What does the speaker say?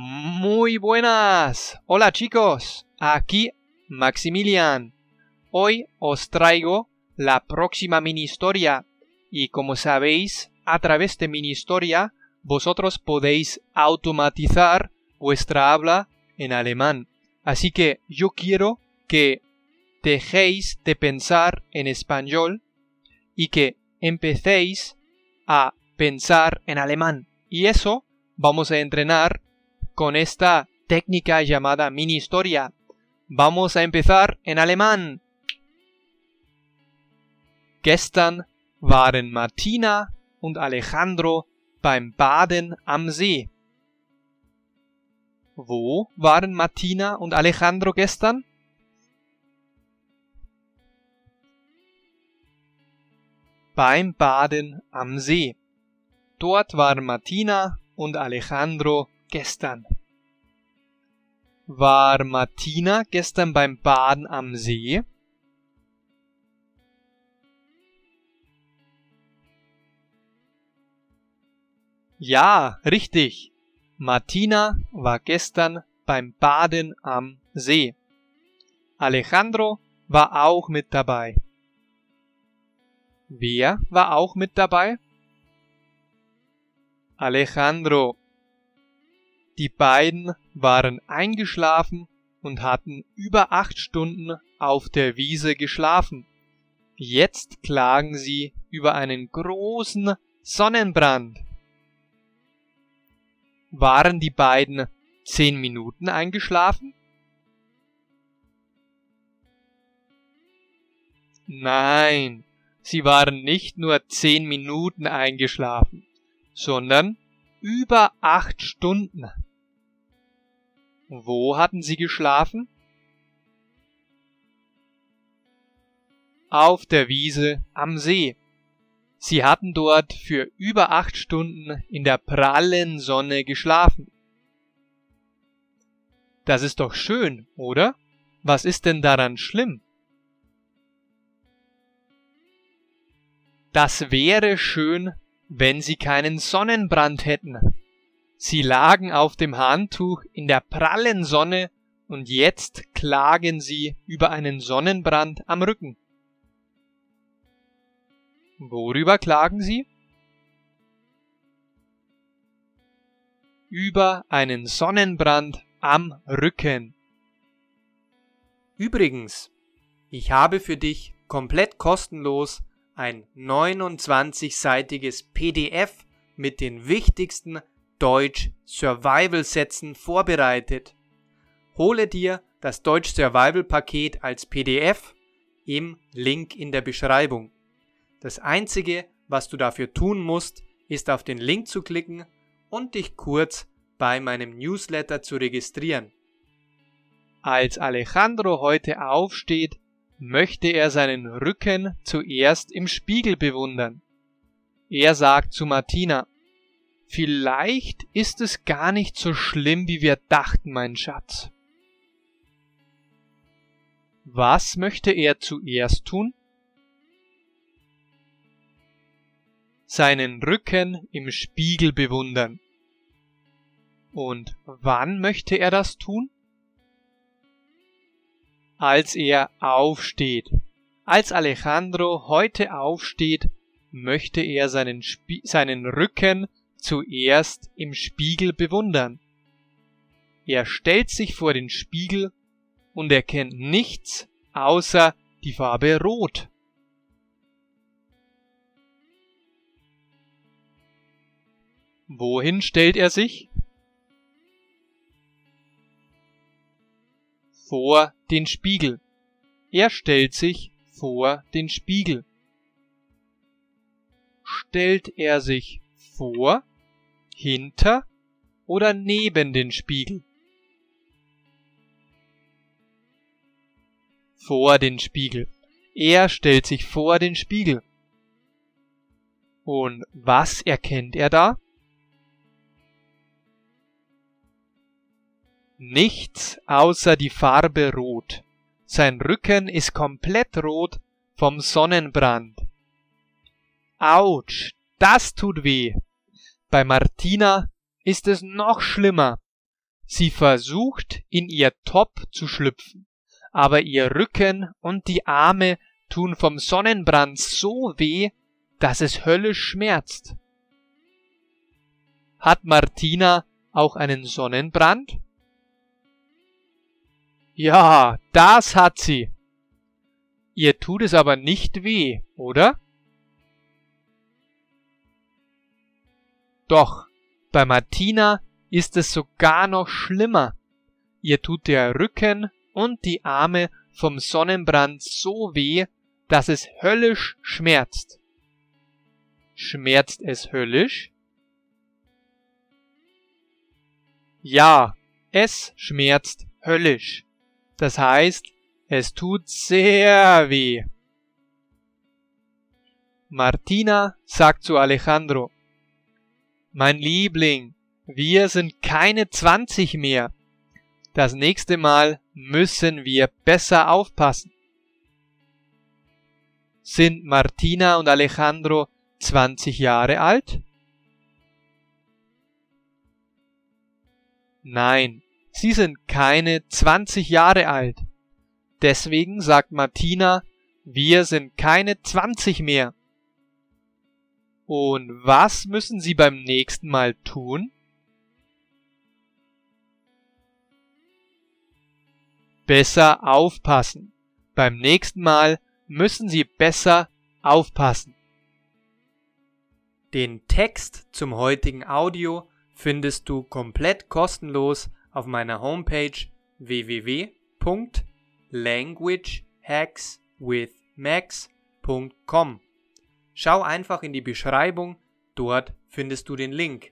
Muy buenas. Hola chicos. Aquí Maximilian. Hoy os traigo la próxima mini historia y como sabéis, a través de mini historia vosotros podéis automatizar vuestra habla en alemán. Así que yo quiero que dejéis de pensar en español y que empecéis a pensar en alemán. Y eso vamos a entrenar con esta técnica llamada mini historia. Vamos a empezar en alemán. Gestern waren Martina und Alejandro beim Baden am See. Wo waren Martina und Alejandro gestern? Beim Baden am See. Dort waren Martina und Alejandro gestern. War Martina gestern beim Baden am See? Ja, richtig. Martina war gestern beim Baden am See. Alejandro war auch mit dabei. Wer war auch mit dabei? Alejandro. Die beiden waren eingeschlafen und hatten über acht Stunden auf der Wiese geschlafen. Jetzt klagen sie über einen großen Sonnenbrand. Waren die beiden zehn Minuten eingeschlafen? Nein, sie waren nicht nur zehn Minuten eingeschlafen, sondern über acht Stunden. Wo hatten sie geschlafen? Auf der Wiese am See. Sie hatten dort für über acht Stunden in der prallen Sonne geschlafen. Das ist doch schön, oder? Was ist denn daran schlimm? Das wäre schön, wenn sie keinen Sonnenbrand hätten. Sie lagen auf dem Handtuch in der prallen Sonne und jetzt klagen sie über einen Sonnenbrand am Rücken. Worüber klagen Sie? Über einen Sonnenbrand am Rücken. Übrigens, ich habe für dich komplett kostenlos ein 29-seitiges PDF mit den wichtigsten Deutsch Survival Sätzen vorbereitet. Hole dir das Deutsch Survival Paket als PDF im Link in der Beschreibung. Das einzige, was du dafür tun musst, ist auf den Link zu klicken und dich kurz bei meinem Newsletter zu registrieren. Als Alejandro heute aufsteht, möchte er seinen Rücken zuerst im Spiegel bewundern. Er sagt zu Martina, Vielleicht ist es gar nicht so schlimm, wie wir dachten, mein Schatz. Was möchte er zuerst tun? Seinen Rücken im Spiegel bewundern. Und wann möchte er das tun? als er aufsteht. Als Alejandro heute aufsteht, möchte er seinen, Spie seinen Rücken zuerst im Spiegel bewundern. Er stellt sich vor den Spiegel und erkennt nichts außer die Farbe Rot. Wohin stellt er sich? vor den Spiegel. Er stellt sich vor den Spiegel. Stellt er sich vor, hinter oder neben den Spiegel? Vor den Spiegel. Er stellt sich vor den Spiegel. Und was erkennt er da? Nichts außer die Farbe rot. Sein Rücken ist komplett rot vom Sonnenbrand. Autsch, das tut weh. Bei Martina ist es noch schlimmer. Sie versucht, in ihr Top zu schlüpfen, aber ihr Rücken und die Arme tun vom Sonnenbrand so weh, dass es höllisch schmerzt. Hat Martina auch einen Sonnenbrand? Ja, das hat sie. Ihr tut es aber nicht weh, oder? Doch, bei Martina ist es sogar noch schlimmer. Ihr tut der Rücken und die Arme vom Sonnenbrand so weh, dass es höllisch schmerzt. Schmerzt es höllisch? Ja, es schmerzt höllisch. Das heißt, es tut sehr weh. Martina sagt zu Alejandro, Mein Liebling, wir sind keine 20 mehr. Das nächste Mal müssen wir besser aufpassen. Sind Martina und Alejandro 20 Jahre alt? Nein, sie sind keine 20 Jahre alt. Deswegen sagt Martina, wir sind keine 20 mehr. Und was müssen sie beim nächsten Mal tun? Besser aufpassen. Beim nächsten Mal müssen sie besser aufpassen. Den Text zum heutigen Audio findest du komplett kostenlos auf meiner Homepage www.languagehackswithmax.com. Schau einfach in die Beschreibung, dort findest du den Link.